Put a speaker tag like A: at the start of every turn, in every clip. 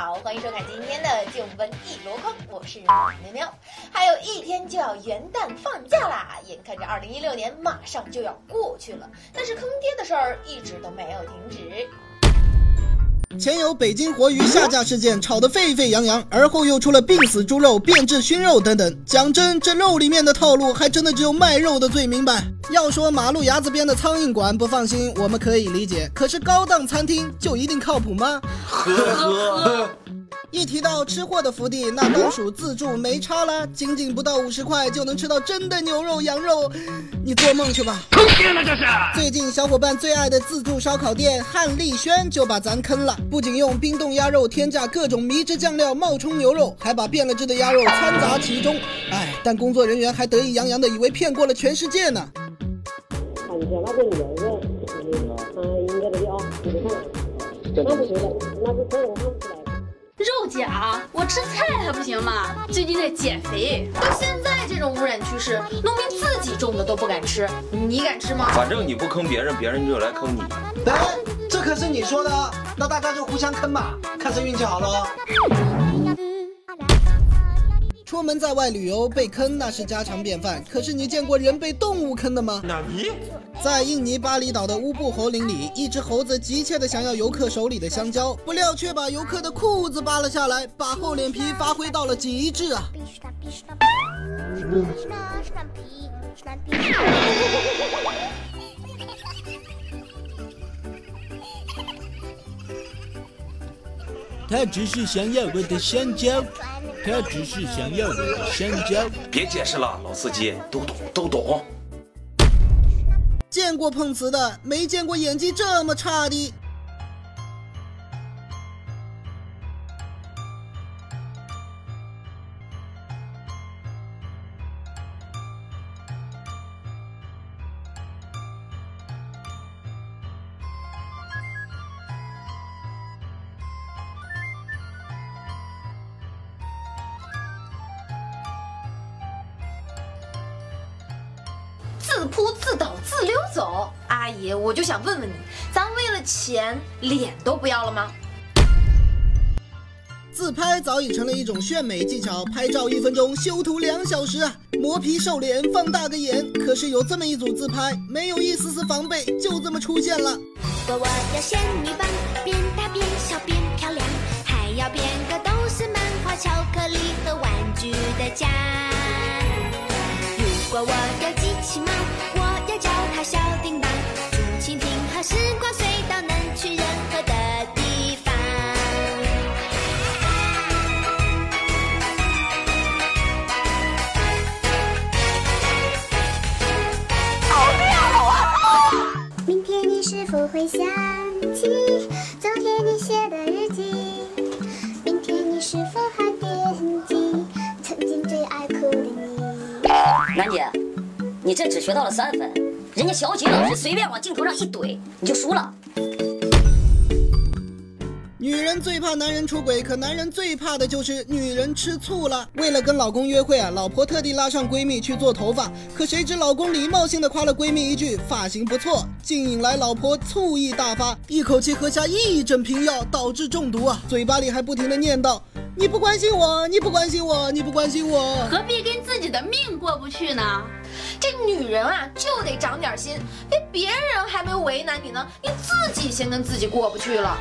A: 好，欢迎收看今天的《静闻一箩筐》，我是喵喵。还有一天就要元旦放假啦，眼看着2016年马上就要过去了，但是坑爹的事儿一直都没有停止。
B: 前有北京活鱼下架事件炒得沸沸扬扬，而后又出了病死猪肉、变质熏肉等等。讲真，这肉里面的套路还真的只有卖肉的最明白。要说马路牙子边的苍蝇馆不放心，我们可以理解。可是高档餐厅就一定靠谱吗？
C: 呵呵。
B: 一提到吃货的福地，那当属自助没差啦，仅仅不到五十块就能吃到真的牛肉、羊肉，你做梦去吧！
C: 坑爹了这是！
B: 最近小伙伴最爱的自助烧烤店汉丽轩就把咱坑了，不仅用冰冻鸭肉添加各种迷之酱料冒充牛肉，还把变了质的鸭肉掺杂其中。哎，但工作人员还得意洋洋的以为骗过了全世界呢。
D: 看一下那个牛肉，嗯，应该的啊，你看，那不行的，那是这我看不出来。
E: 肉夹，我吃菜还不行吗？最近在减肥。
A: 到现在这种污染趋势，农民自己种的都不敢吃，你敢吃吗？
C: 反正你不坑别人，别人就来坑你。
B: 哎，这可是你说的，那大家就互相坑吧，看谁运气好喽。出门在外旅游被坑那是家常便饭，可是你见过人被动物坑的吗？
C: 哪尼？
B: 在印尼巴厘岛的乌布猴林里，一只猴子急切地想要游客手里的香蕉，不料却把游客的裤子扒了下来，把厚脸皮发挥到了极致啊！他只是想要我的香蕉。他只是想要我的香蕉。
C: 别解释了，老司机都懂都懂。
B: 见过碰瓷的，没见过演技这么差的。
A: 自扑自倒自溜走，阿姨，我就想问问你，咱为了钱脸都不要了吗？
B: 自拍早已成了一种炫美技巧，拍照一分钟，修图两小时啊！磨皮瘦脸，放大个眼。可是有这么一组自拍，没有一丝丝防备，就这么出现了。
F: 如果我要仙女棒，变大变小变漂亮，还要变个都是漫画、巧克力和玩具的家。如果我有小叮当，竹蜻蜓和时光隧道能去任何的地方。明天你是否会想起昨天你写的日记？明天你是否还惦记曾经最爱哭的你？
G: 楠姐，你这只学到了三分，人家小景老师随便往镜头上一怼，你就输了。
B: 女人最怕男人出轨，可男人最怕的就是女人吃醋了。为了跟老公约会啊，老婆特地拉上闺蜜去做头发，可谁知老公礼貌性的夸了闺蜜一句发型不错，竟引来老婆醋意大发，一口气喝下一整瓶药，导致中毒啊！嘴巴里还不停的念叨：“你不关心我，你不关心我，你不关心我。”
E: 何必跟自己的命过不去呢？
A: 这女人啊，就得长点心，别别人还没为难你呢，你自己先跟自己过不去了。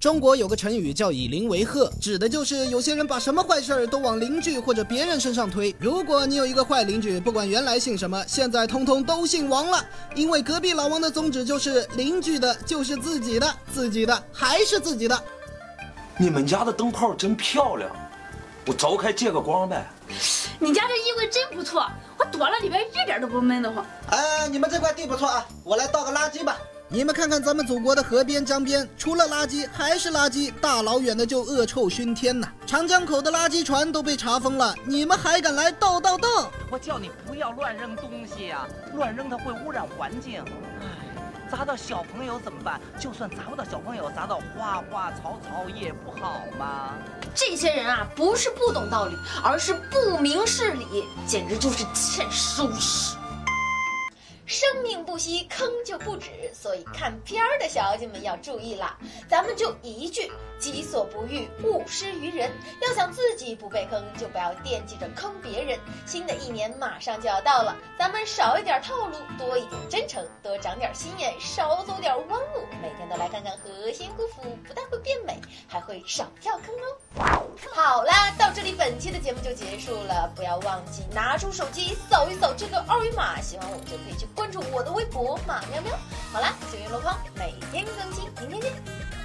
B: 中国有个成语叫以邻为壑，指的就是有些人把什么坏事儿都往邻居或者别人身上推。如果你有一个坏邻居，不管原来姓什么，现在通通都姓王了，因为隔壁老王的宗旨就是邻居的就是自己的，自己的还是自己的。
C: 你们家的灯泡真漂亮，我凿开借个光呗。
E: 你家这衣柜真不错，我躲了里边一点都不闷得慌。
B: 哎，你们这块地不错啊，我来倒个垃圾吧。你们看看咱们祖国的河边江边，除了垃圾还是垃圾，大老远的就恶臭熏天呐！长江口的垃圾船都被查封了，你们还敢来倒倒倒？
H: 我叫你不要乱扔东西呀、乱扔它会污染环境。唉，砸到小朋友怎么办？就算砸不到小朋友，砸到花花草草也不好吗？
A: 这些人啊，不是不懂道理，而是不明事理，简直就是欠收拾。生命不息，坑就不止，所以看片儿的小姐们要注意啦。咱们就一句：己所不欲，勿施于人。要想自己不被坑，就不要惦记着坑别人。新的一年马上就要到了，咱们少一点套路，多一点真诚，多长点心眼，少走点弯路。每天都来看看何仙姑父，不但会变美，还会少跳坑哦。好啦，到这里本期的节目就结束了，不要忘记拿出手机扫一扫这个二维码，喜欢我就可以去关注我的微博马喵喵。好啦，九月箩筐每天更新，明天见。